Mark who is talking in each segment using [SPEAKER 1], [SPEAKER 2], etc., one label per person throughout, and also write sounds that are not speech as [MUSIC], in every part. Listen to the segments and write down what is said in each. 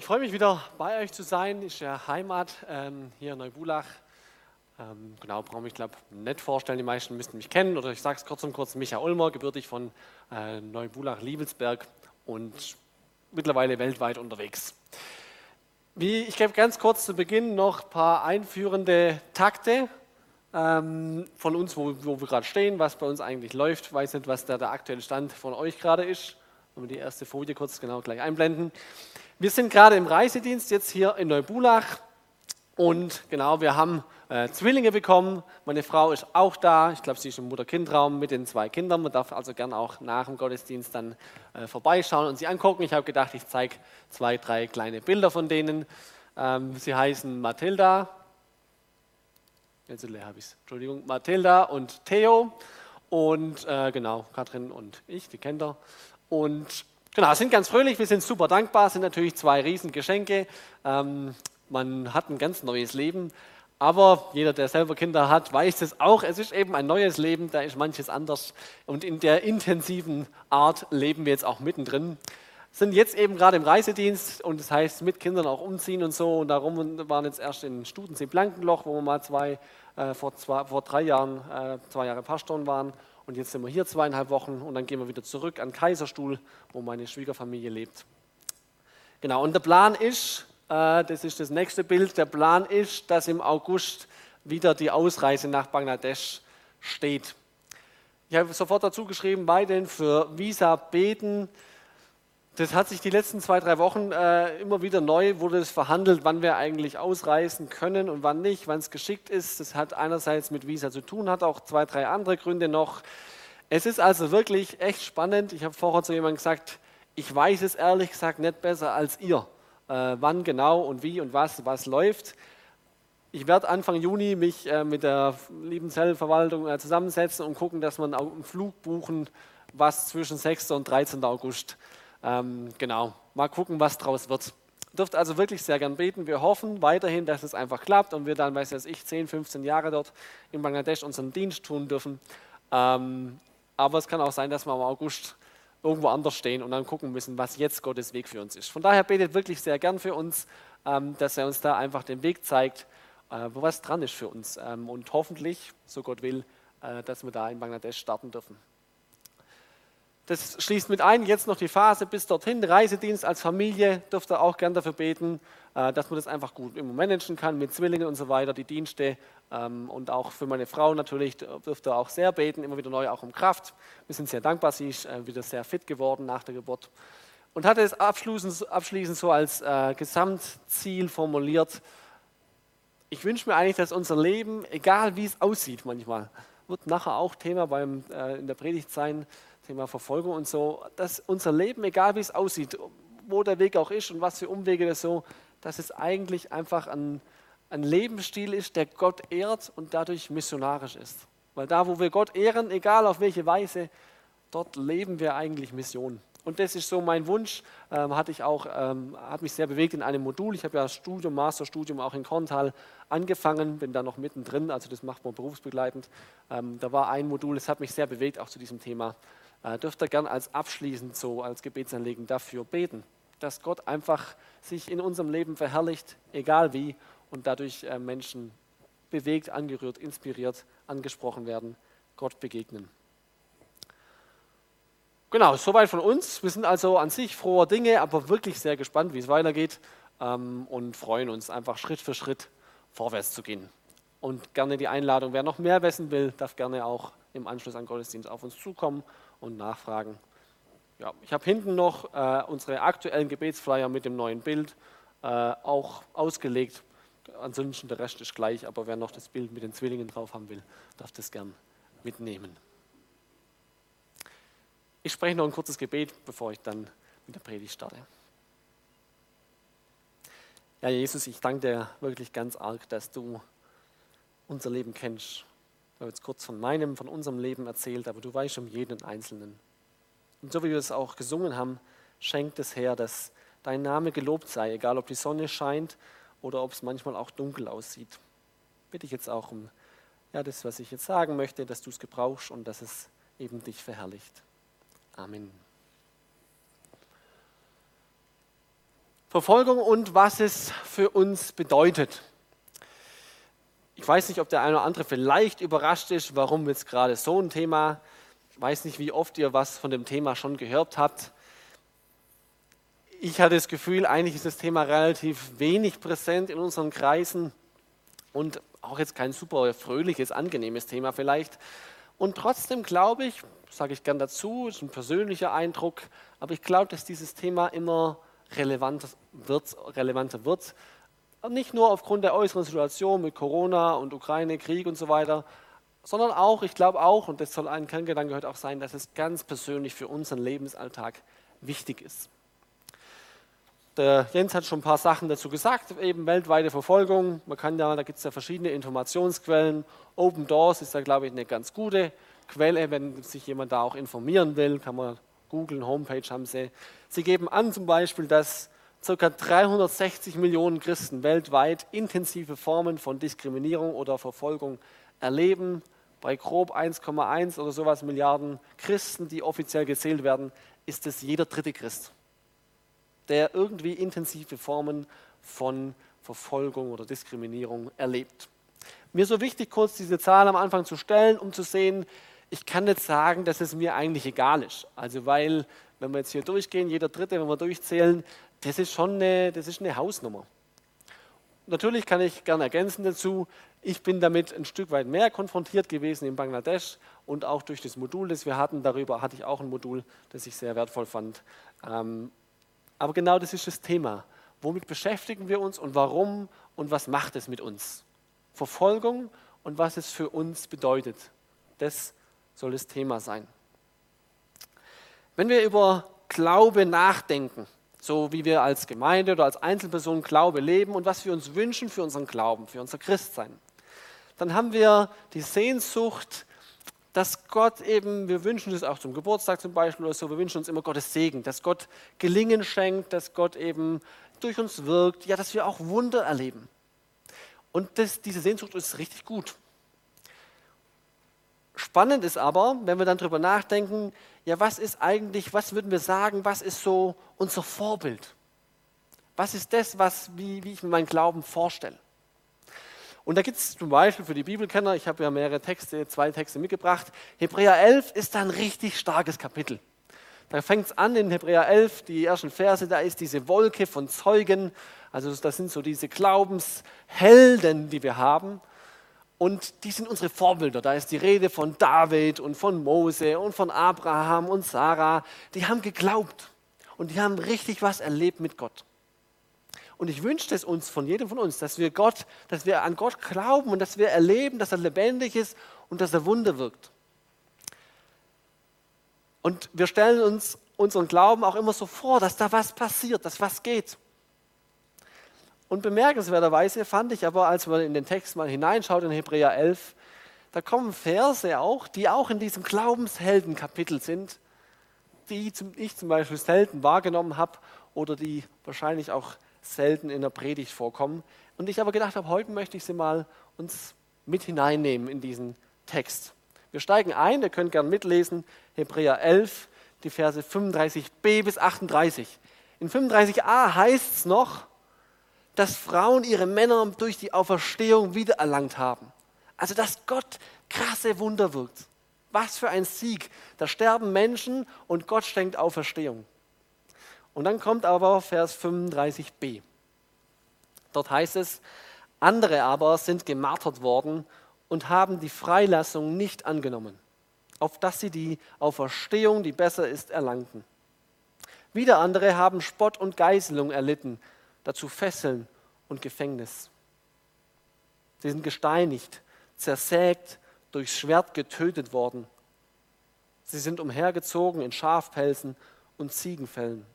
[SPEAKER 1] Ich freue mich wieder bei euch zu sein. Ist ja Heimat ähm, hier in Neubulach. Ähm, genau, brauche mich glaube nicht vorstellen. Die meisten müssten mich kennen. Oder ich sage es kurz und kurz: Michael Ulmer, gebürtig von äh, Neubulach-Liebelsberg und mittlerweile weltweit unterwegs. Wie, ich gebe ganz kurz zu Beginn noch ein paar einführende Takte ähm, von uns, wo, wo wir gerade stehen, was bei uns eigentlich läuft. Ich weiß nicht, was da der aktuelle Stand von euch gerade ist. Wenn wir die erste Folie kurz genau gleich einblenden. Wir sind gerade im Reisedienst jetzt hier in Neubulach und genau, wir haben äh, Zwillinge bekommen. Meine Frau ist auch da. Ich glaube, sie ist im Mutter-Kind-Raum mit den zwei Kindern. Man darf also gern auch nach dem Gottesdienst dann äh, vorbeischauen und sie angucken. Ich habe gedacht, ich zeige zwei, drei kleine Bilder von denen. Ähm, sie heißen Mathilda, jetzt habe ich Entschuldigung, Mathilda und Theo und äh, genau, Katrin und ich, die kennt ihr. Und genau, sind ganz fröhlich, wir sind super dankbar, sind natürlich zwei Riesengeschenke. Ähm, man hat ein ganz neues Leben. Aber jeder, der selber Kinder hat, weiß es auch. Es ist eben ein neues Leben, da ist manches anders. Und in der intensiven Art leben wir jetzt auch mittendrin. Sind jetzt eben gerade im Reisedienst und das heißt mit Kindern auch umziehen und so. Und darum waren jetzt erst in Studensee Blankenloch, wo wir mal zwei, äh, vor, zwei, vor drei Jahren, äh, zwei Jahre Pastoren waren. Und jetzt sind wir hier zweieinhalb Wochen und dann gehen wir wieder zurück an Kaiserstuhl, wo meine Schwiegerfamilie lebt. Genau, und der Plan ist, äh, das ist das nächste Bild, der Plan ist, dass im August wieder die Ausreise nach Bangladesch steht. Ich habe sofort dazu geschrieben, den für Visa beten. Das hat sich die letzten zwei, drei Wochen äh, immer wieder neu, wurde es verhandelt, wann wir eigentlich ausreisen können und wann nicht, wann es geschickt ist. Das hat einerseits mit Visa zu tun, hat auch zwei, drei andere Gründe noch. Es ist also wirklich echt spannend. Ich habe vorher zu jemandem gesagt, ich weiß es ehrlich gesagt nicht besser als ihr, äh, wann genau und wie und was, was läuft. Ich werde Anfang Juni mich äh, mit der lieben Zellverwaltung äh, zusammensetzen und gucken, dass wir einen Flug buchen, was zwischen 6. und 13. August ähm, genau, mal gucken, was draus wird. Dürft also wirklich sehr gern beten. Wir hoffen weiterhin, dass es einfach klappt und wir dann, weiß ich, 10, 15 Jahre dort in Bangladesch unseren Dienst tun dürfen. Ähm, aber es kann auch sein, dass wir im August irgendwo anders stehen und dann gucken müssen, was jetzt Gottes Weg für uns ist. Von daher betet wirklich sehr gern für uns, ähm, dass er uns da einfach den Weg zeigt, äh, wo was dran ist für uns. Ähm, und hoffentlich, so Gott will, äh, dass wir da in Bangladesch starten dürfen. Das schließt mit ein, jetzt noch die Phase bis dorthin. Reisedienst als Familie dürft ihr auch gern dafür beten, äh, dass man das einfach gut managen kann mit Zwillingen und so weiter, die Dienste. Ähm, und auch für meine Frau natürlich dürft ihr auch sehr beten, immer wieder neu auch um Kraft. Wir sind sehr dankbar, sie ist äh, wieder sehr fit geworden nach der Geburt. Und hatte es abschließend, abschließend so als äh, Gesamtziel formuliert, ich wünsche mir eigentlich, dass unser Leben, egal wie es aussieht manchmal, wird nachher auch Thema beim, in der Predigt sein, Thema Verfolgung und so, dass unser Leben, egal wie es aussieht, wo der Weg auch ist und was für Umwege das so, dass es eigentlich einfach ein, ein Lebensstil ist, der Gott ehrt und dadurch missionarisch ist. Weil da, wo wir Gott ehren, egal auf welche Weise, dort leben wir eigentlich Mission. Und das ist so mein Wunsch, ähm, hatte ich auch, ähm, hat mich sehr bewegt in einem Modul. Ich habe ja Studium, Masterstudium auch in Korntal angefangen, bin da noch mittendrin, also das macht man berufsbegleitend. Ähm, da war ein Modul, das hat mich sehr bewegt, auch zu diesem Thema äh, dürft ihr gern als abschließend so, als Gebetsanliegen dafür beten, dass Gott einfach sich in unserem Leben verherrlicht, egal wie, und dadurch äh, Menschen bewegt, angerührt, inspiriert, angesprochen werden, Gott begegnen. Genau, soweit von uns. Wir sind also an sich froher Dinge, aber wirklich sehr gespannt, wie es weitergeht ähm, und freuen uns einfach Schritt für Schritt vorwärts zu gehen. Und gerne die Einladung, wer noch mehr wissen will, darf gerne auch im Anschluss an Gottesdienst auf uns zukommen und nachfragen. Ja, ich habe hinten noch äh, unsere aktuellen Gebetsflyer mit dem neuen Bild äh, auch ausgelegt. Ansonsten der Rest ist gleich, aber wer noch das Bild mit den Zwillingen drauf haben will, darf das gern mitnehmen. Ich spreche noch ein kurzes Gebet, bevor ich dann mit der Predigt starte. Ja, Jesus, ich danke dir wirklich ganz arg, dass du unser Leben kennst ich habe jetzt kurz von meinem, von unserem Leben erzählt, aber du weißt um jeden Einzelnen. Und so wie wir es auch gesungen haben, schenkt es her, dass dein Name gelobt sei, egal ob die Sonne scheint oder ob es manchmal auch dunkel aussieht. Bitte ich jetzt auch um ja, das, was ich jetzt sagen möchte, dass du es gebrauchst und dass es eben dich verherrlicht. Amen. Verfolgung und was es für uns bedeutet. Ich weiß nicht, ob der eine oder andere vielleicht überrascht ist, warum jetzt gerade so ein Thema. Ich weiß nicht, wie oft ihr was von dem Thema schon gehört habt. Ich hatte das Gefühl, eigentlich ist das Thema relativ wenig präsent in unseren Kreisen und auch jetzt kein super fröhliches, angenehmes Thema vielleicht. Und trotzdem glaube ich, sage ich gern dazu, ist ein persönlicher Eindruck, aber ich glaube, dass dieses Thema immer relevant wird, relevanter wird. Nicht nur aufgrund der äußeren Situation mit Corona und Ukraine, Krieg und so weiter, sondern auch, ich glaube auch, und das soll ein Kerngedanke gehört auch sein, dass es ganz persönlich für unseren Lebensalltag wichtig ist. Der Jens hat schon ein paar Sachen dazu gesagt, eben weltweite Verfolgung. Man kann ja, da gibt es ja verschiedene Informationsquellen. Open Doors ist da, glaube ich, eine ganz gute Quelle, wenn sich jemand da auch informieren will, kann man googeln, Homepage haben sie. Sie geben an zum Beispiel, dass ca. 360 Millionen Christen weltweit intensive Formen von Diskriminierung oder Verfolgung erleben. Bei grob 1,1 oder sowas Milliarden Christen, die offiziell gezählt werden, ist es jeder dritte Christ, der irgendwie intensive Formen von Verfolgung oder Diskriminierung erlebt. Mir so wichtig, kurz diese Zahl am Anfang zu stellen, um zu sehen, ich kann nicht sagen, dass es mir eigentlich egal ist. Also weil, wenn wir jetzt hier durchgehen, jeder Dritte, wenn wir durchzählen, das ist schon eine, das ist eine Hausnummer. Natürlich kann ich gerne ergänzen dazu, ich bin damit ein Stück weit mehr konfrontiert gewesen in Bangladesch und auch durch das Modul, das wir hatten, darüber hatte ich auch ein Modul, das ich sehr wertvoll fand. Ähm, aber genau das ist das Thema. Womit beschäftigen wir uns und warum und was macht es mit uns? Verfolgung und was es für uns bedeutet. Das soll das Thema sein. Wenn wir über Glaube nachdenken, so wie wir als Gemeinde oder als Einzelperson Glaube leben und was wir uns wünschen für unseren Glauben, für unser Christsein, dann haben wir die Sehnsucht, dass Gott eben, wir wünschen es auch zum Geburtstag zum Beispiel oder so, wir wünschen uns immer Gottes Segen, dass Gott Gelingen schenkt, dass Gott eben durch uns wirkt, ja, dass wir auch Wunder erleben. Und das, diese Sehnsucht ist richtig gut. Spannend ist aber, wenn wir dann darüber nachdenken, ja, was ist eigentlich, was würden wir sagen, was ist so unser Vorbild? Was ist das, was, wie, wie ich mir meinen Glauben vorstelle? Und da gibt es zum Beispiel für die Bibelkenner, ich habe ja mehrere Texte, zwei Texte mitgebracht, Hebräer 11 ist ein richtig starkes Kapitel. Da fängt es an in Hebräer 11, die ersten Verse, da ist diese Wolke von Zeugen, also das sind so diese Glaubenshelden, die wir haben. Und die sind unsere Vorbilder. Da ist die Rede von David und von Mose und von Abraham und Sarah. Die haben geglaubt und die haben richtig was erlebt mit Gott. Und ich wünsche es uns von jedem von uns, dass wir Gott, dass wir an Gott glauben und dass wir erleben, dass er lebendig ist und dass er Wunder wirkt. Und wir stellen uns unseren Glauben auch immer so vor, dass da was passiert, dass was geht. Und bemerkenswerterweise fand ich aber, als man in den Text mal hineinschaut, in Hebräer 11, da kommen Verse auch, die auch in diesem Glaubensheldenkapitel sind, die ich zum Beispiel selten wahrgenommen habe oder die wahrscheinlich auch selten in der Predigt vorkommen. Und ich aber gedacht habe, heute möchte ich sie mal uns mit hineinnehmen in diesen Text. Wir steigen ein, ihr könnt gern mitlesen, Hebräer 11, die Verse 35b bis 38. In 35a heißt es noch, dass Frauen ihre Männer durch die Auferstehung wiedererlangt haben. Also dass Gott krasse Wunder wirkt. Was für ein Sieg. Da sterben Menschen und Gott schenkt Auferstehung. Und dann kommt aber Vers 35b. Dort heißt es, andere aber sind gemartert worden und haben die Freilassung nicht angenommen, auf dass sie die Auferstehung, die besser ist, erlangten. Wieder andere haben Spott und Geißelung erlitten, dazu Fesseln und Gefängnis. Sie sind gesteinigt, zersägt, durchs Schwert getötet worden. Sie sind umhergezogen in Schafpelzen und Ziegenfällen.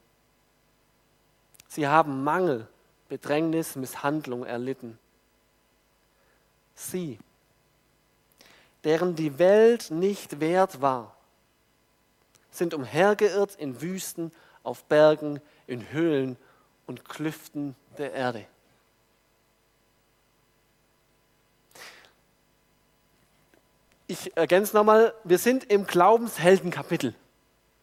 [SPEAKER 1] Sie haben Mangel, Bedrängnis, Misshandlung erlitten. Sie, deren die Welt nicht wert war, sind umhergeirrt in Wüsten, auf Bergen, in Höhlen und Klüften der Erde. Ich ergänze nochmal, wir sind im Glaubensheldenkapitel.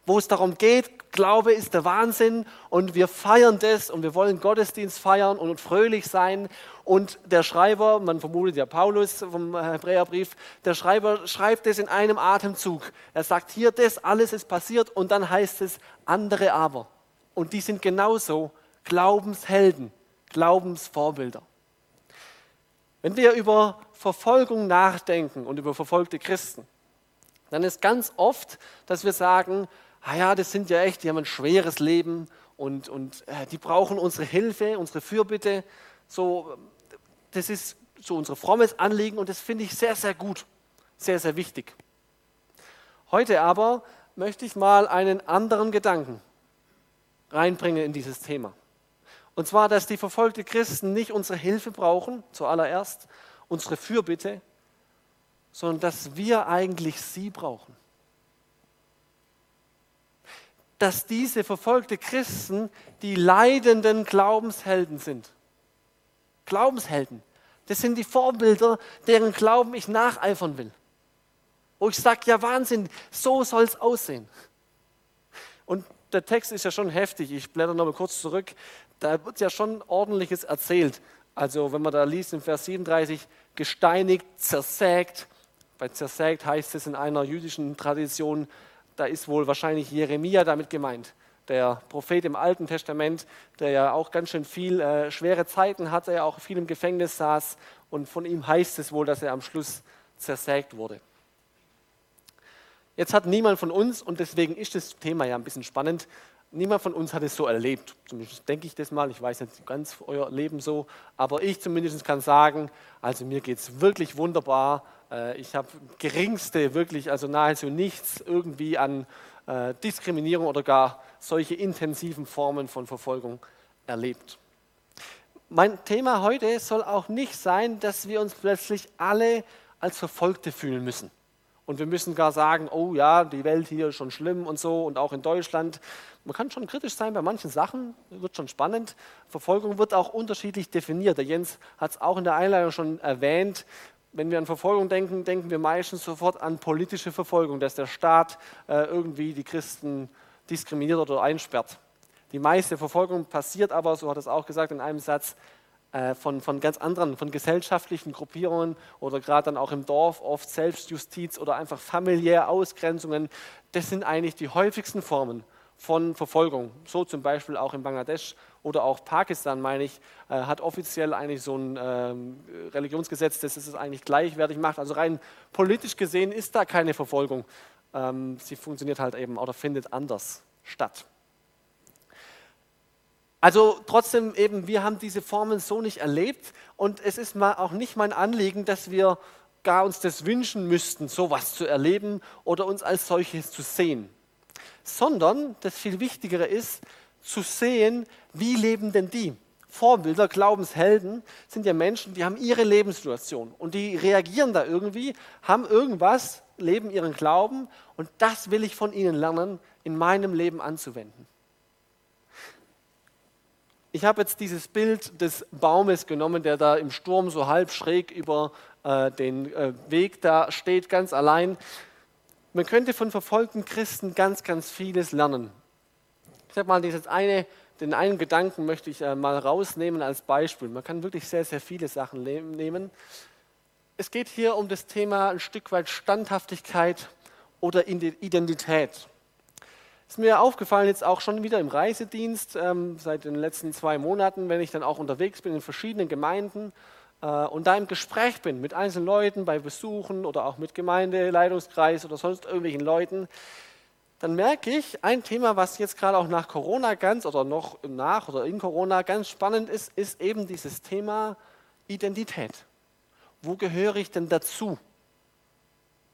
[SPEAKER 1] wo es darum geht, Glaube ist der Wahnsinn und wir feiern das und wir wollen Gottesdienst feiern und fröhlich sein. Und der Schreiber, man vermutet ja Paulus vom Hebräerbrief, der Schreiber schreibt es in einem Atemzug. Er sagt hier, das alles ist passiert und dann heißt es andere aber. Und die sind genauso Glaubenshelden, Glaubensvorbilder. Wenn wir über Verfolgung nachdenken und über verfolgte Christen, dann ist ganz oft, dass wir sagen, ah ja, das sind ja echt, die haben ein schweres Leben und, und äh, die brauchen unsere Hilfe, unsere Fürbitte. So, das ist so unser frommes Anliegen und das finde ich sehr, sehr gut, sehr, sehr wichtig. Heute aber möchte ich mal einen anderen Gedanken reinbringen in dieses Thema. Und zwar, dass die verfolgten Christen nicht unsere Hilfe brauchen, zuallererst unsere Fürbitte, sondern dass wir eigentlich sie brauchen dass diese verfolgte Christen die leidenden Glaubenshelden sind. Glaubenshelden. Das sind die Vorbilder, deren Glauben ich nacheifern will. Wo ich sage, ja Wahnsinn, so soll es aussehen. Und der Text ist ja schon heftig. Ich blätter nochmal kurz zurück. Da wird ja schon ordentliches erzählt. Also wenn man da liest in Vers 37, gesteinigt, zersägt. Bei zersägt heißt es in einer jüdischen Tradition da ist wohl wahrscheinlich Jeremia damit gemeint, der Prophet im Alten Testament, der ja auch ganz schön viel äh, schwere Zeiten hatte, er auch viel im Gefängnis saß und von ihm heißt es wohl, dass er am Schluss zersägt wurde. Jetzt hat niemand von uns, und deswegen ist das Thema ja ein bisschen spannend, niemand von uns hat es so erlebt. Zumindest denke ich das mal. Ich weiß nicht ganz euer Leben so. Aber ich zumindest kann sagen, also mir geht es wirklich wunderbar. Äh, ich habe geringste, wirklich, also nahezu nichts irgendwie an äh, Diskriminierung oder gar solche intensiven Formen von Verfolgung erlebt. Mein Thema heute soll auch nicht sein, dass wir uns plötzlich alle als Verfolgte fühlen müssen. Und wir müssen gar sagen, oh ja, die Welt hier ist schon schlimm und so und auch in Deutschland. Man kann schon kritisch sein bei manchen Sachen, wird schon spannend. Verfolgung wird auch unterschiedlich definiert. Der Jens hat es auch in der Einleitung schon erwähnt. Wenn wir an Verfolgung denken, denken wir meistens sofort an politische Verfolgung, dass der Staat äh, irgendwie die Christen diskriminiert oder einsperrt. Die meiste Verfolgung passiert aber, so hat es auch gesagt in einem Satz, äh, von, von ganz anderen, von gesellschaftlichen Gruppierungen oder gerade dann auch im Dorf oft Selbstjustiz oder einfach familiäre Ausgrenzungen. Das sind eigentlich die häufigsten Formen von Verfolgung. So zum Beispiel auch in Bangladesch oder auch Pakistan, meine ich, äh, hat offiziell eigentlich so ein ähm, Religionsgesetz, das es eigentlich gleichwertig macht. Also rein politisch gesehen ist da keine Verfolgung. Ähm, sie funktioniert halt eben oder findet anders statt. Also trotzdem eben, wir haben diese Formen so nicht erlebt und es ist mal auch nicht mein Anliegen, dass wir gar uns das wünschen müssten, sowas zu erleben oder uns als solches zu sehen. Sondern das viel Wichtigere ist, zu sehen, wie leben denn die? Vorbilder, Glaubenshelden sind ja Menschen, die haben ihre Lebenssituation und die reagieren da irgendwie, haben irgendwas, leben ihren Glauben und das will ich von ihnen lernen, in meinem Leben anzuwenden. Ich habe jetzt dieses Bild des Baumes genommen, der da im Sturm so halb schräg über äh, den äh, Weg da steht, ganz allein. Man könnte von verfolgten Christen ganz, ganz vieles lernen. Ich sage mal, dieses eine, den einen Gedanken möchte ich äh, mal rausnehmen als Beispiel. Man kann wirklich sehr, sehr viele Sachen nehmen. Es geht hier um das Thema ein Stück weit Standhaftigkeit oder Identität. Ist mir aufgefallen, jetzt auch schon wieder im Reisedienst, ähm, seit den letzten zwei Monaten, wenn ich dann auch unterwegs bin in verschiedenen Gemeinden und da im Gespräch bin mit einzelnen Leuten, bei Besuchen oder auch mit Gemeindeleitungskreis oder sonst irgendwelchen Leuten, dann merke ich, ein Thema, was jetzt gerade auch nach Corona ganz oder noch nach oder in Corona ganz spannend ist, ist eben dieses Thema Identität. Wo gehöre ich denn dazu?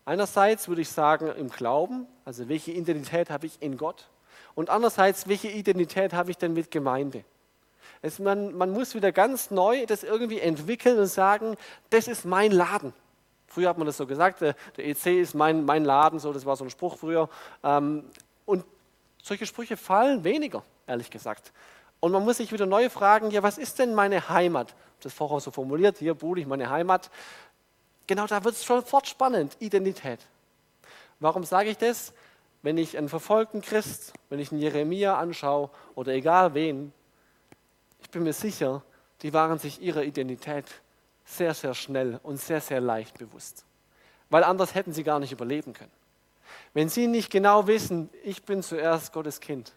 [SPEAKER 1] Einerseits würde ich sagen im Glauben, also welche Identität habe ich in Gott? Und andererseits, welche Identität habe ich denn mit Gemeinde? Es, man, man muss wieder ganz neu das irgendwie entwickeln und sagen, das ist mein Laden. Früher hat man das so gesagt, der, der EC ist mein, mein Laden, so, das war so ein Spruch früher. Ähm, und solche Sprüche fallen weniger, ehrlich gesagt. Und man muss sich wieder neu fragen, ja, was ist denn meine Heimat? Das vorher so formuliert, hier Budig, meine Heimat. Genau da wird es sofort spannend, Identität. Warum sage ich das? wenn ich einen verfolgten Christ, wenn ich einen Jeremia anschaue oder egal wen, ich bin mir sicher, die waren sich ihrer Identität sehr, sehr schnell und sehr, sehr leicht bewusst. Weil anders hätten sie gar nicht überleben können. Wenn sie nicht genau wissen, ich bin zuerst Gottes Kind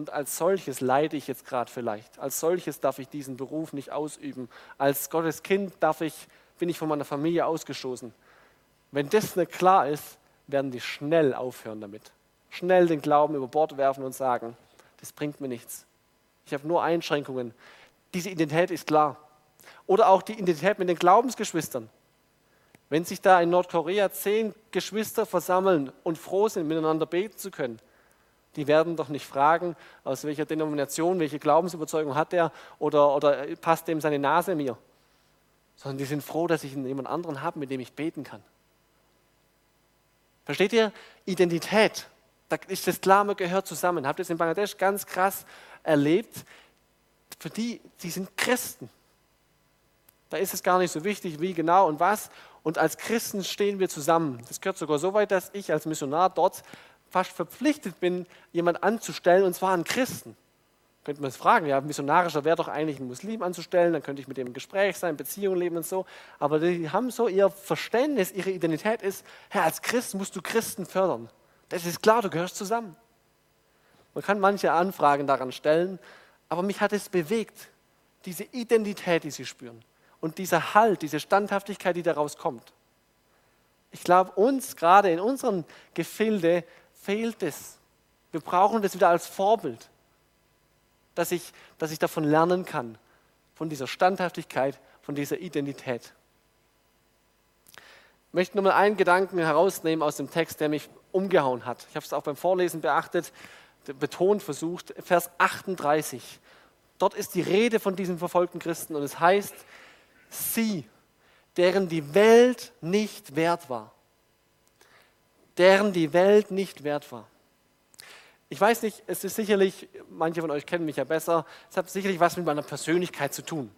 [SPEAKER 1] und als solches leide ich jetzt gerade vielleicht, als solches darf ich diesen Beruf nicht ausüben, als Gottes Kind darf ich, bin ich von meiner Familie ausgestoßen. Wenn das nicht klar ist, werden die schnell aufhören damit. Schnell den Glauben über Bord werfen und sagen, das bringt mir nichts. Ich habe nur Einschränkungen. Diese Identität ist klar. Oder auch die Identität mit den Glaubensgeschwistern. Wenn sich da in Nordkorea zehn Geschwister versammeln und froh sind, miteinander beten zu können, die werden doch nicht fragen, aus welcher Denomination, welche Glaubensüberzeugung hat er oder, oder passt dem seine Nase mir, sondern die sind froh, dass ich jemand anderen habe, mit dem ich beten kann. Versteht ihr? Identität. Da ist das klar, man gehört zusammen. Habt ihr das in Bangladesch ganz krass erlebt? Für die, die sind Christen. Da ist es gar nicht so wichtig, wie genau und was. Und als Christen stehen wir zusammen. Das gehört sogar so weit, dass ich als Missionar dort fast verpflichtet bin, jemand anzustellen, und zwar einen Christen. Könnte man es fragen, ja, missionarischer wäre doch eigentlich ein Muslim anzustellen, dann könnte ich mit dem im Gespräch sein, Beziehungen leben und so. Aber die haben so ihr Verständnis, ihre Identität ist, Herr, als Christ musst du Christen fördern. Das ist klar, du gehörst zusammen. Man kann manche Anfragen daran stellen, aber mich hat es bewegt, diese Identität, die sie spüren und dieser Halt, diese Standhaftigkeit, die daraus kommt. Ich glaube, uns gerade in unserem Gefilde fehlt es. Wir brauchen das wieder als Vorbild dass ich, dass ich davon lernen kann, von dieser Standhaftigkeit, von dieser Identität. Ich möchte nur mal einen Gedanken herausnehmen aus dem Text, der mich umgehauen hat. Ich habe es auch beim Vorlesen beachtet, betont versucht, Vers 38. Dort ist die Rede von diesen verfolgten Christen und es heißt, sie, deren die Welt nicht wert war. Deren die Welt nicht wert war. Ich weiß nicht, es ist sicherlich, manche von euch kennen mich ja besser, es hat sicherlich was mit meiner Persönlichkeit zu tun.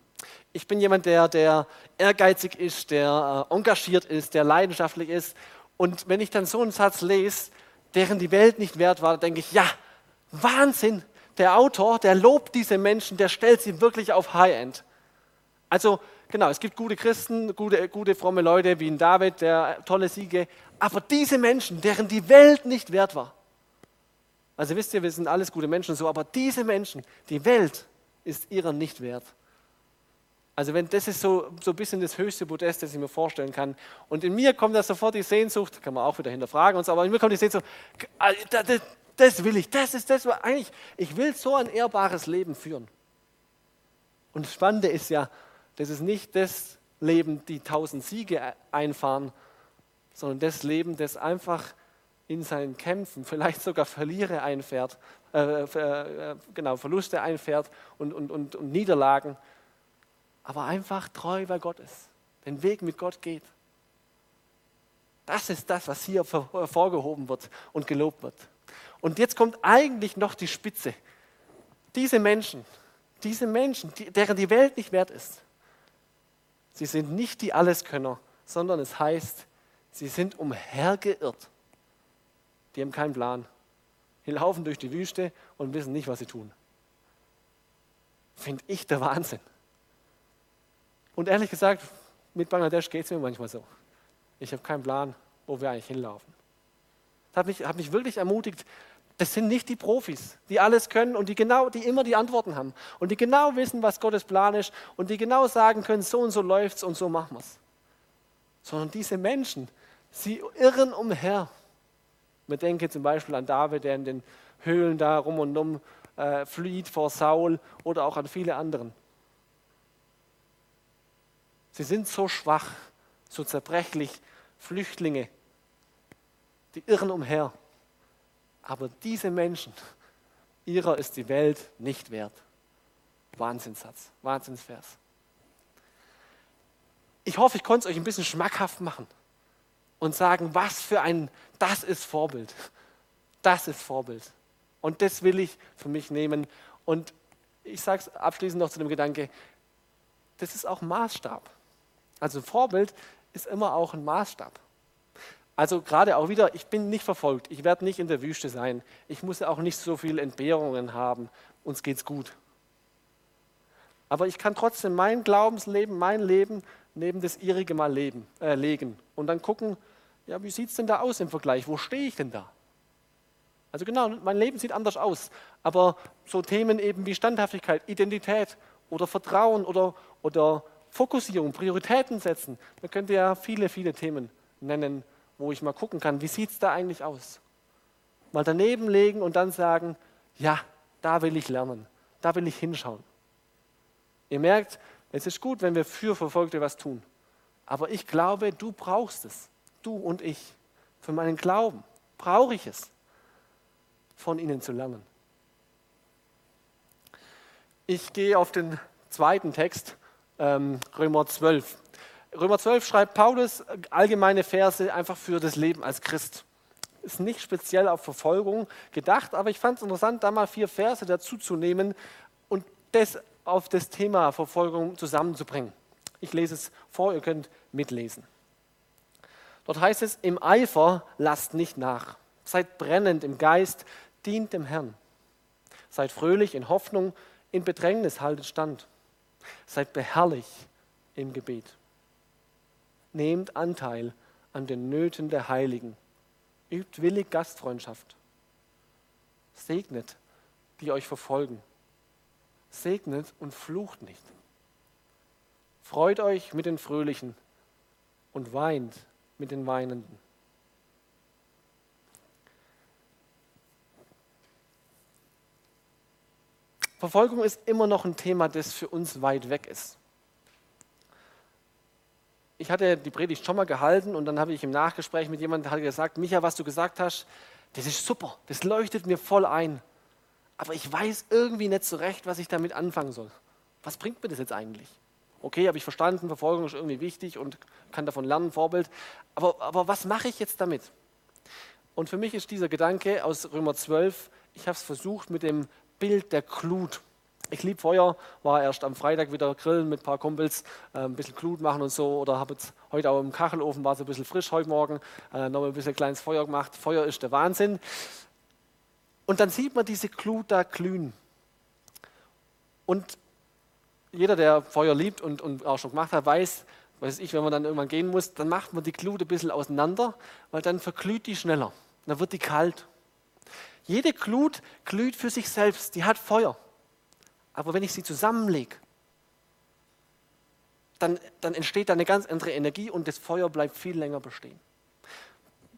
[SPEAKER 1] Ich bin jemand, der, der ehrgeizig ist, der äh, engagiert ist, der leidenschaftlich ist. Und wenn ich dann so einen Satz lese, deren die Welt nicht wert war, denke ich, ja, Wahnsinn, der Autor, der lobt diese Menschen, der stellt sie wirklich auf High-End. Also genau, es gibt gute Christen, gute, gute fromme Leute wie ein David, der tolle Siege, aber diese Menschen, deren die Welt nicht wert war, also wisst ihr, wir sind alles gute Menschen so, aber diese Menschen, die Welt ist ihrer nicht wert. Also wenn das ist so, so ein bisschen das höchste Podest, das ich mir vorstellen kann. Und in mir kommt da sofort die Sehnsucht, kann man auch wieder hinterfragen und so, aber in mir kommt die Sehnsucht, das, will ich, das ist das, was eigentlich, ich will so ein ehrbares Leben führen. Und das Spannende ist ja, das ist nicht das Leben, die tausend Siege einfahren, sondern das Leben, das einfach in seinen Kämpfen vielleicht sogar Verliere einfährt, äh, äh, genau, Verluste einfährt und, und, und, und Niederlagen, aber einfach treu bei Gott ist, den Weg mit Gott geht. Das ist das, was hier hervorgehoben wird und gelobt wird. Und jetzt kommt eigentlich noch die Spitze. Diese Menschen, diese Menschen, die, deren die Welt nicht wert ist, sie sind nicht die Alleskönner, sondern es heißt, sie sind umhergeirrt. Die haben keinen Plan. Die laufen durch die Wüste und wissen nicht, was sie tun. Finde ich der Wahnsinn. Und ehrlich gesagt, mit Bangladesch geht es mir manchmal so. Ich habe keinen Plan, wo wir eigentlich hinlaufen. Das hat mich, hat mich wirklich ermutigt. Das sind nicht die Profis, die alles können und die genau, die immer die Antworten haben und die genau wissen, was Gottes Plan ist und die genau sagen können, so und so läuft's und so machen wir es. Sondern diese Menschen, sie irren umher man denke zum Beispiel an David, der in den Höhlen da rum und um äh, flieht vor Saul oder auch an viele anderen. Sie sind so schwach, so zerbrechlich, Flüchtlinge, die irren umher. Aber diese Menschen, ihrer ist die Welt nicht wert. Wahnsinnssatz, Wahnsinnsvers. Ich hoffe, ich konnte es euch ein bisschen schmackhaft machen und sagen, was für ein, das ist Vorbild. Das ist Vorbild. Und das will ich für mich nehmen. Und ich sage es abschließend noch zu dem Gedanke, das ist auch Maßstab. Also Vorbild ist immer auch ein Maßstab. Also gerade auch wieder, ich bin nicht verfolgt, ich werde nicht in der Wüste sein, ich muss auch nicht so viele Entbehrungen haben, uns geht's gut. Aber ich kann trotzdem mein Glaubensleben, mein Leben neben das ihrige mal leben, äh, legen und dann gucken, ja, wie sieht es denn da aus im Vergleich? Wo stehe ich denn da? Also genau, mein Leben sieht anders aus. Aber so Themen eben wie Standhaftigkeit, Identität oder Vertrauen oder, oder Fokussierung, Prioritäten setzen, man könnte ja viele, viele Themen nennen, wo ich mal gucken kann, wie sieht es da eigentlich aus? Mal daneben legen und dann sagen, ja, da will ich lernen, da will ich hinschauen. Ihr merkt, es ist gut, wenn wir für Verfolgte was tun. Aber ich glaube, du brauchst es. Du und ich. Für meinen Glauben brauche ich es, von ihnen zu lernen. Ich gehe auf den zweiten Text, ähm, Römer 12. Römer 12 schreibt Paulus allgemeine Verse einfach für das Leben als Christ. Ist nicht speziell auf Verfolgung gedacht, aber ich fand es interessant, da mal vier Verse dazu zu nehmen und das auf das Thema Verfolgung zusammenzubringen. Ich lese es vor, ihr könnt mitlesen. Dort heißt es, im Eifer lasst nicht nach. Seid brennend im Geist, dient dem Herrn. Seid fröhlich in Hoffnung, in Bedrängnis haltet stand. Seid beharrlich im Gebet. Nehmt Anteil an den Nöten der Heiligen. Übt willig Gastfreundschaft. Segnet, die euch verfolgen. Segnet und flucht nicht. Freut euch mit den Fröhlichen und weint mit den Weinenden. Verfolgung ist immer noch ein Thema, das für uns weit weg ist. Ich hatte die Predigt schon mal gehalten und dann habe ich im Nachgespräch mit jemandem gesagt, Micha, was du gesagt hast, das ist super, das leuchtet mir voll ein. Aber ich weiß irgendwie nicht so recht, was ich damit anfangen soll. Was bringt mir das jetzt eigentlich? Okay, habe ich verstanden, Verfolgung ist irgendwie wichtig und kann davon lernen, Vorbild. Aber, aber was mache ich jetzt damit? Und für mich ist dieser Gedanke aus Römer 12, ich habe es versucht mit dem Bild der Glut. Ich liebe Feuer, war erst am Freitag wieder grillen mit ein paar Kumpels, äh, ein bisschen Glut machen und so. Oder habe jetzt heute auch im Kachelofen, war es ein bisschen frisch heute Morgen, äh, noch ein bisschen kleines Feuer gemacht. Feuer ist der Wahnsinn. Und dann sieht man diese Glut da glühen. Und jeder, der Feuer liebt und, und auch schon gemacht hat, weiß, weiß ich, wenn man dann irgendwann gehen muss, dann macht man die Glut ein bisschen auseinander, weil dann verglüht die schneller. Dann wird die kalt. Jede Glut glüht für sich selbst, die hat Feuer. Aber wenn ich sie zusammenlege, dann, dann entsteht da eine ganz andere Energie und das Feuer bleibt viel länger bestehen.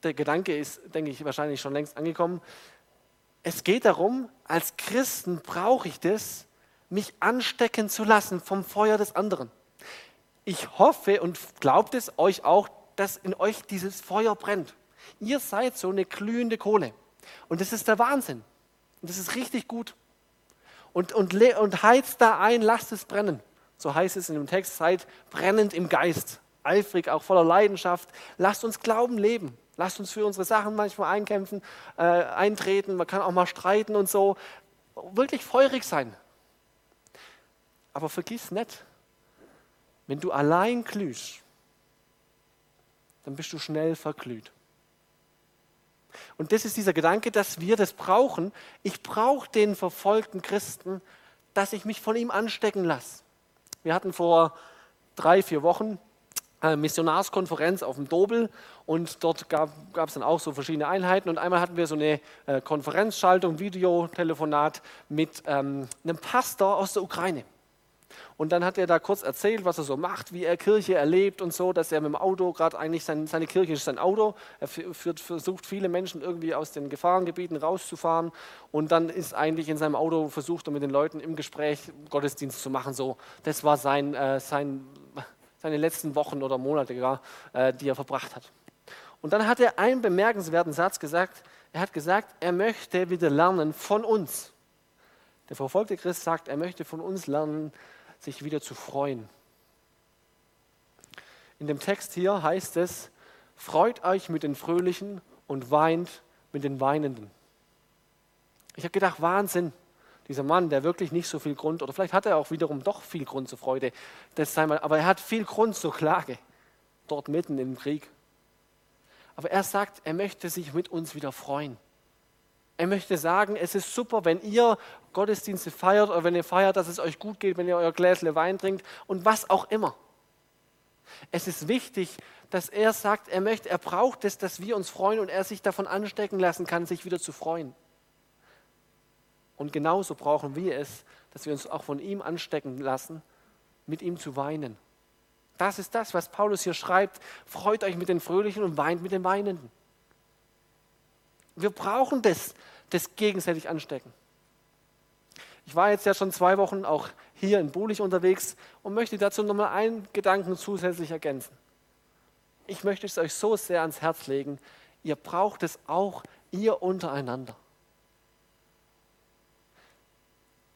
[SPEAKER 1] Der Gedanke ist, denke ich, wahrscheinlich schon längst angekommen. Es geht darum, als Christen brauche ich das, mich anstecken zu lassen vom Feuer des anderen. Ich hoffe und glaubt es euch auch, dass in euch dieses Feuer brennt. Ihr seid so eine glühende Kohle. Und das ist der Wahnsinn. Und das ist richtig gut. Und, und, und heizt da ein, lasst es brennen. So heißt es in dem Text, seid brennend im Geist, eifrig, auch voller Leidenschaft. Lasst uns Glauben leben. Lasst uns für unsere Sachen manchmal einkämpfen, äh, eintreten. Man kann auch mal streiten und so. Wirklich feurig sein. Aber vergiss nicht, wenn du allein glühst, dann bist du schnell verglüht. Und das ist dieser Gedanke, dass wir das brauchen. Ich brauche den verfolgten Christen, dass ich mich von ihm anstecken lasse. Wir hatten vor drei, vier Wochen eine Missionarskonferenz auf dem Dobel und dort gab es dann auch so verschiedene Einheiten und einmal hatten wir so eine äh, Konferenzschaltung, Videotelefonat mit ähm, einem Pastor aus der Ukraine. Und dann hat er da kurz erzählt, was er so macht, wie er Kirche erlebt und so, dass er mit dem Auto gerade eigentlich sein, seine Kirche ist sein Auto. Er führt, versucht viele Menschen irgendwie aus den Gefahrengebieten rauszufahren und dann ist eigentlich in seinem Auto versucht er mit den Leuten im Gespräch Gottesdienst zu machen. So, das war sein, äh, sein, [LAUGHS] seine letzten Wochen oder Monate, gar, äh, die er verbracht hat. Und dann hat er einen bemerkenswerten Satz gesagt. Er hat gesagt, er möchte wieder lernen von uns. Der verfolgte Christ sagt, er möchte von uns lernen, sich wieder zu freuen. In dem Text hier heißt es, freut euch mit den Fröhlichen und weint mit den Weinenden. Ich habe gedacht, Wahnsinn, dieser Mann, der wirklich nicht so viel Grund, oder vielleicht hat er auch wiederum doch viel Grund zur Freude, aber er hat viel Grund zur Klage, dort mitten im Krieg. Aber er sagt, er möchte sich mit uns wieder freuen. Er möchte sagen, es ist super, wenn ihr Gottesdienste feiert oder wenn ihr feiert, dass es euch gut geht, wenn ihr euer Gläsle Wein trinkt und was auch immer. Es ist wichtig, dass er sagt, er möchte, er braucht es, dass wir uns freuen und er sich davon anstecken lassen kann, sich wieder zu freuen. Und genauso brauchen wir es, dass wir uns auch von ihm anstecken lassen, mit ihm zu weinen. Das ist das, was Paulus hier schreibt. Freut euch mit den Fröhlichen und weint mit den Weinenden. Wir brauchen das, das gegenseitig anstecken. Ich war jetzt ja schon zwei Wochen auch hier in Bulich unterwegs und möchte dazu nochmal einen Gedanken zusätzlich ergänzen. Ich möchte es euch so sehr ans Herz legen, ihr braucht es auch ihr untereinander.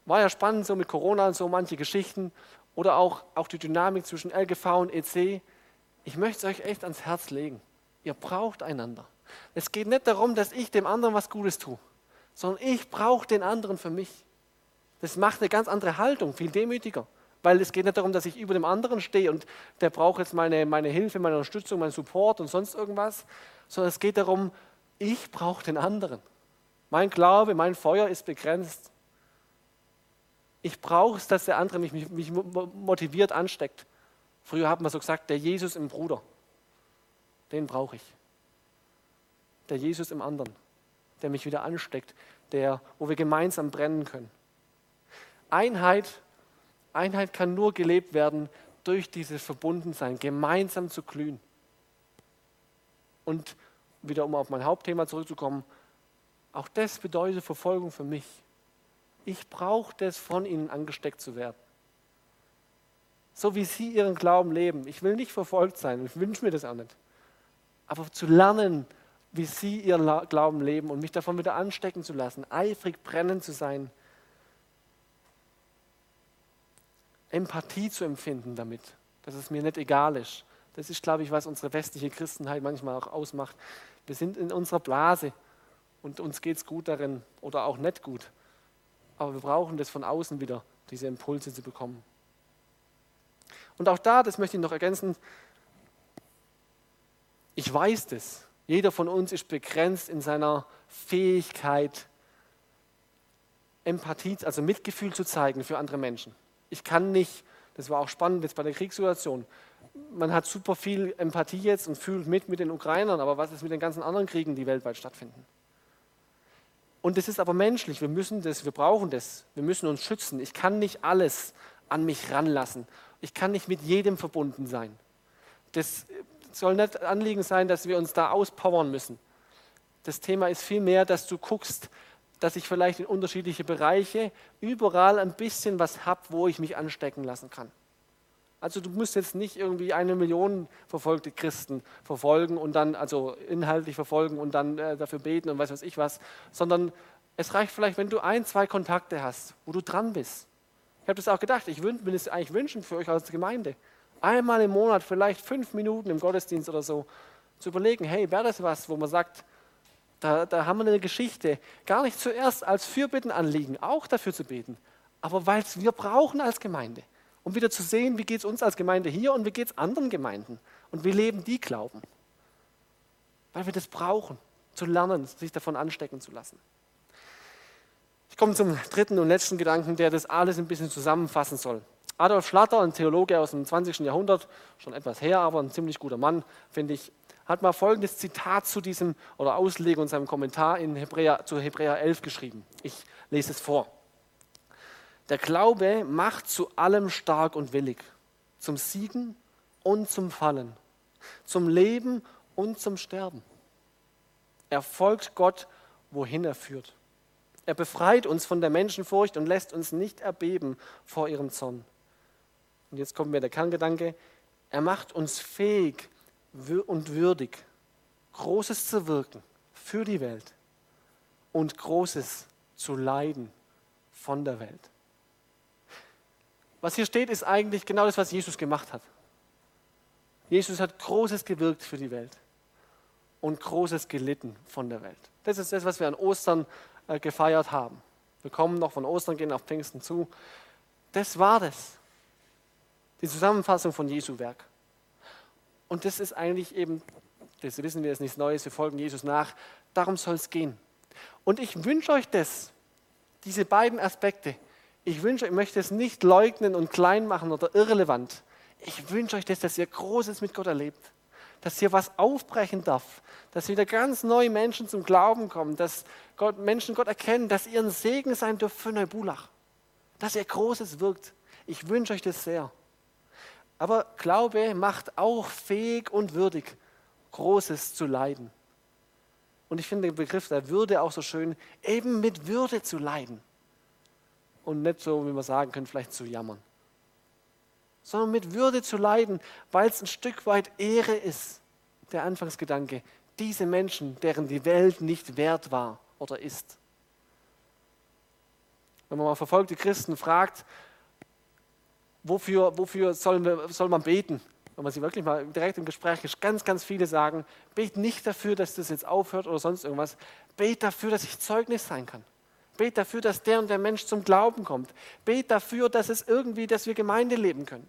[SPEAKER 1] War ja spannend so mit Corona und so manche Geschichten oder auch, auch die Dynamik zwischen LGV und EC. Ich möchte es euch echt ans Herz legen. Ihr braucht einander. Es geht nicht darum, dass ich dem anderen was Gutes tue, sondern ich brauche den anderen für mich. Das macht eine ganz andere Haltung, viel demütiger. Weil es geht nicht darum, dass ich über dem anderen stehe und der braucht jetzt meine, meine Hilfe, meine Unterstützung, meinen Support und sonst irgendwas, sondern es geht darum, ich brauche den anderen. Mein Glaube, mein Feuer ist begrenzt. Ich brauche es, dass der andere mich, mich, mich motiviert ansteckt. Früher hat man so gesagt, der Jesus im Bruder, den brauche ich der Jesus im anderen, der mich wieder ansteckt, der, wo wir gemeinsam brennen können. Einheit, Einheit kann nur gelebt werden durch dieses Verbundensein, gemeinsam zu glühen. Und wieder um auf mein Hauptthema zurückzukommen, auch das bedeutet Verfolgung für mich. Ich brauche das, von ihnen angesteckt zu werden. So wie sie ihren Glauben leben. Ich will nicht verfolgt sein, ich wünsche mir das auch nicht. Aber zu lernen, wie sie ihren Glauben leben und mich davon wieder anstecken zu lassen, eifrig brennend zu sein, Empathie zu empfinden damit, dass es mir nicht egal ist. Das ist, glaube ich, was unsere westliche Christenheit manchmal auch ausmacht. Wir sind in unserer Blase und uns geht es gut darin oder auch nicht gut. Aber wir brauchen das von außen wieder, diese Impulse zu bekommen. Und auch da, das möchte ich noch ergänzen, ich weiß das. Jeder von uns ist begrenzt in seiner Fähigkeit, Empathie, also Mitgefühl zu zeigen für andere Menschen. Ich kann nicht, das war auch spannend jetzt bei der Kriegssituation, man hat super viel Empathie jetzt und fühlt mit mit den Ukrainern, aber was ist mit den ganzen anderen Kriegen, die weltweit stattfinden? Und das ist aber menschlich, wir müssen das, wir brauchen das, wir müssen uns schützen. Ich kann nicht alles an mich ranlassen. Ich kann nicht mit jedem verbunden sein. Das soll nicht Anliegen sein, dass wir uns da auspowern müssen. Das Thema ist vielmehr, dass du guckst, dass ich vielleicht in unterschiedliche Bereiche überall ein bisschen was habe, wo ich mich anstecken lassen kann. Also du musst jetzt nicht irgendwie eine Million verfolgte Christen verfolgen und dann, also inhaltlich verfolgen und dann äh, dafür beten und weiß was ich was, sondern es reicht vielleicht, wenn du ein, zwei Kontakte hast, wo du dran bist. Ich habe das auch gedacht, ich würde mir das eigentlich wünschen für euch als Gemeinde einmal im Monat, vielleicht fünf Minuten im Gottesdienst oder so, zu überlegen, hey, wäre das was, wo man sagt, da, da haben wir eine Geschichte, gar nicht zuerst als Fürbittenanliegen, auch dafür zu beten, aber weil es wir brauchen als Gemeinde, um wieder zu sehen, wie geht es uns als Gemeinde hier und wie geht es anderen Gemeinden und wie leben die Glauben. Weil wir das brauchen, zu lernen, sich davon anstecken zu lassen. Ich komme zum dritten und letzten Gedanken, der das alles ein bisschen zusammenfassen soll. Adolf Schlatter, ein Theologe aus dem 20. Jahrhundert, schon etwas her, aber ein ziemlich guter Mann, finde ich, hat mal folgendes Zitat zu diesem oder Auslegung in seinem Kommentar in Hebräer, zu Hebräer 11 geschrieben. Ich lese es vor. Der Glaube macht zu allem stark und willig, zum Siegen und zum Fallen, zum Leben und zum Sterben. Er folgt Gott, wohin er führt. Er befreit uns von der Menschenfurcht und lässt uns nicht erbeben vor ihrem Zorn. Und jetzt kommt mir der Kerngedanke, er macht uns fähig und würdig, Großes zu wirken für die Welt und Großes zu leiden von der Welt. Was hier steht, ist eigentlich genau das, was Jesus gemacht hat. Jesus hat Großes gewirkt für die Welt und Großes gelitten von der Welt. Das ist das, was wir an Ostern äh, gefeiert haben. Wir kommen noch von Ostern, gehen auf Pfingsten zu. Das war das. Die Zusammenfassung von Jesu Werk. Und das ist eigentlich eben Das wissen wir, ist nichts Neues, wir folgen Jesus nach. Darum soll es gehen. Und ich wünsche euch das, diese beiden Aspekte. Ich wünsche, ich möchte es nicht leugnen und klein machen oder irrelevant. Ich wünsche euch das, dass ihr Großes mit Gott erlebt. Dass hier was aufbrechen darf. Dass wieder ganz neue Menschen zum Glauben kommen. Dass Gott, Menschen Gott erkennen. Dass ihr ein Segen sein dürft für Neubulach. Dass ihr Großes wirkt. Ich wünsche euch das sehr. Aber Glaube macht auch fähig und würdig, Großes zu leiden. Und ich finde den Begriff der Würde auch so schön, eben mit Würde zu leiden. Und nicht so, wie wir sagen können, vielleicht zu jammern. Sondern mit Würde zu leiden, weil es ein Stück weit Ehre ist. Der Anfangsgedanke, diese Menschen, deren die Welt nicht wert war oder ist. Wenn man mal verfolgte Christen fragt, wofür, wofür soll, soll man beten? Wenn man sie wirklich mal direkt im Gespräch ist, ganz, ganz viele sagen, bet nicht dafür, dass das jetzt aufhört oder sonst irgendwas. Bet dafür, dass ich Zeugnis sein kann. Bet dafür, dass der und der Mensch zum Glauben kommt. Bet dafür, dass es irgendwie, dass wir Gemeinde leben können.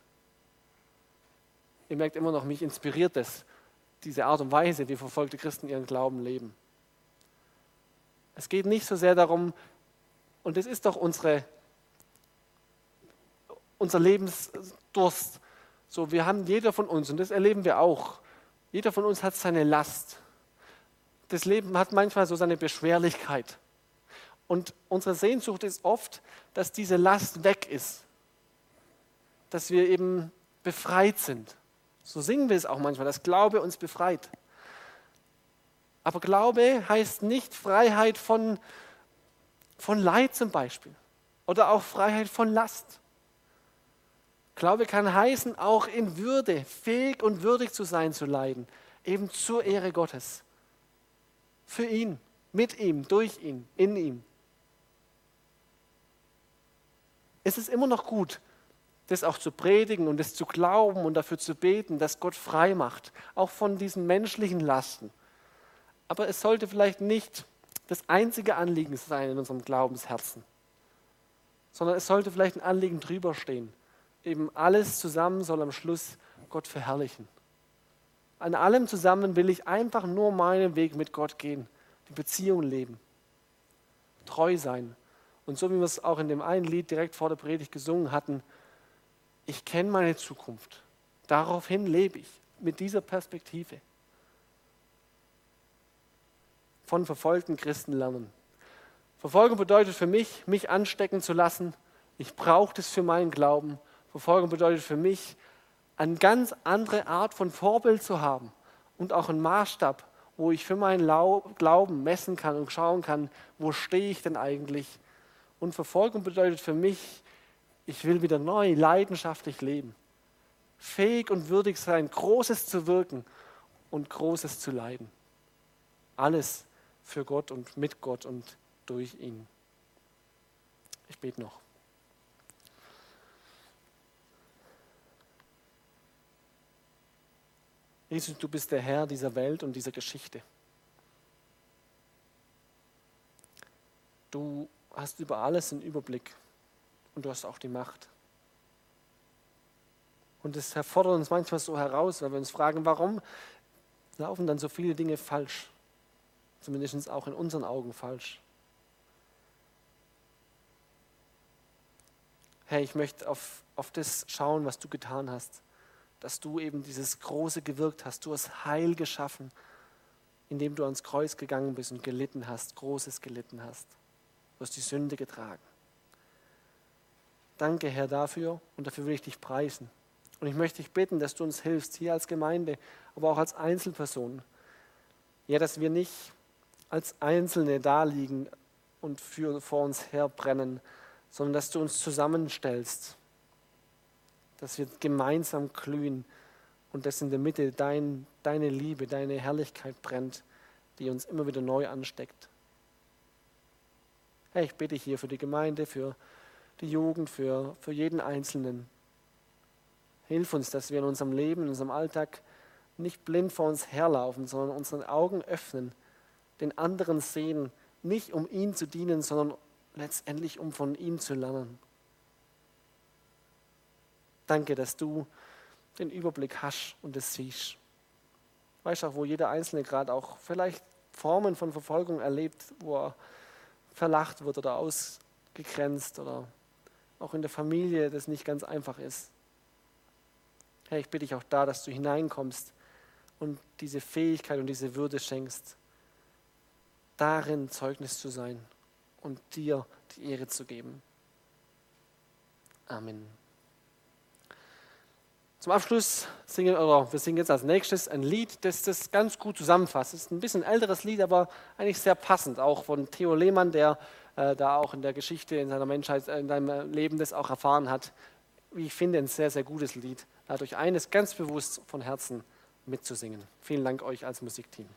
[SPEAKER 1] Ihr merkt immer noch, mich inspiriert das, diese Art und Weise, wie verfolgte Christen ihren Glauben leben. Es geht nicht so sehr darum, und das ist doch unsere unser Lebensdurst. So, wir haben jeder von uns, und das erleben wir auch, jeder von uns hat seine Last. Das Leben hat manchmal so seine Beschwerlichkeit. Und unsere Sehnsucht ist oft, dass diese Last weg ist. Dass wir eben befreit sind. So singen wir es auch manchmal, dass Glaube uns befreit. Aber Glaube heißt nicht Freiheit von, von Leid zum Beispiel oder auch Freiheit von Last. Glaube kann heißen, auch in Würde, fähig und würdig zu sein, zu leiden, eben zur Ehre Gottes. Für ihn, mit ihm, durch ihn, in ihm. Es ist immer noch gut, das auch zu predigen und das zu glauben und dafür zu beten, dass Gott frei macht, auch von diesen menschlichen Lasten. Aber es sollte vielleicht nicht das einzige Anliegen sein in unserem Glaubensherzen, sondern es sollte vielleicht ein Anliegen drüber stehen eben alles zusammen soll am Schluss Gott verherrlichen. An allem zusammen will ich einfach nur meinen Weg mit Gott gehen, die Beziehung leben, treu sein. Und so wie wir es auch in dem einen Lied direkt vor der Predigt gesungen hatten, ich kenne meine Zukunft. Daraufhin lebe ich mit dieser Perspektive. Von verfolgten Christen lernen. Verfolgung bedeutet für mich, mich anstecken zu lassen. Ich brauche das für meinen Glauben Verfolgung bedeutet für mich, eine ganz andere Art von Vorbild zu haben und auch einen Maßstab, wo ich für meinen Glauben messen kann und schauen kann, wo stehe ich denn eigentlich. Und Verfolgung bedeutet für mich, ich will wieder neu, leidenschaftlich leben. Fähig und würdig sein, Großes zu wirken und Großes zu leiden. Alles für Gott und mit Gott und durch ihn. Ich bete noch. Jesus, du bist der Herr dieser Welt und dieser Geschichte. Du hast über alles einen Überblick und du hast auch die Macht. Und es erfordert uns manchmal so heraus, weil wir uns fragen, warum laufen dann so viele Dinge falsch? Zumindest auch in unseren Augen falsch. Herr, ich möchte auf, auf das schauen, was du getan hast dass du eben dieses Große gewirkt hast. Du hast Heil geschaffen, indem du ans Kreuz gegangen bist und gelitten hast, Großes gelitten hast. Du hast die Sünde getragen. Danke, Herr, dafür und dafür will ich dich preisen. Und ich möchte dich bitten, dass du uns hilfst, hier als Gemeinde, aber auch als Einzelperson. Ja, dass wir nicht als Einzelne da liegen und für, vor uns herbrennen, sondern dass du uns zusammenstellst dass wir gemeinsam glühen und dass in der Mitte dein, deine Liebe, deine Herrlichkeit brennt, die uns immer wieder neu ansteckt. Herr, ich bitte hier für die Gemeinde, für die Jugend, für, für jeden Einzelnen. Hilf uns, dass wir in unserem Leben, in unserem Alltag nicht blind vor uns herlaufen, sondern unsere Augen öffnen, den anderen sehen, nicht um ihn zu dienen, sondern letztendlich um von ihm zu lernen. Danke, dass du den Überblick hast und es siehst. Weißt auch, wo jeder Einzelne gerade auch vielleicht Formen von Verfolgung erlebt, wo er verlacht wird oder ausgegrenzt oder auch in der Familie das nicht ganz einfach ist. Herr, ich bitte dich auch da, dass du hineinkommst und diese Fähigkeit und diese Würde schenkst, darin Zeugnis zu sein und dir die Ehre zu geben. Amen. Zum Abschluss singen, oder wir singen jetzt als nächstes ein Lied, das das ganz gut zusammenfasst. Es ist ein bisschen älteres Lied, aber eigentlich sehr passend, auch von Theo Lehmann, der äh, da auch in der Geschichte in seiner Menschheit, in seinem Leben das auch erfahren hat. Wie ich finde, ein sehr, sehr gutes Lied. Dadurch eines ganz bewusst von Herzen mitzusingen. Vielen Dank euch als Musikteam.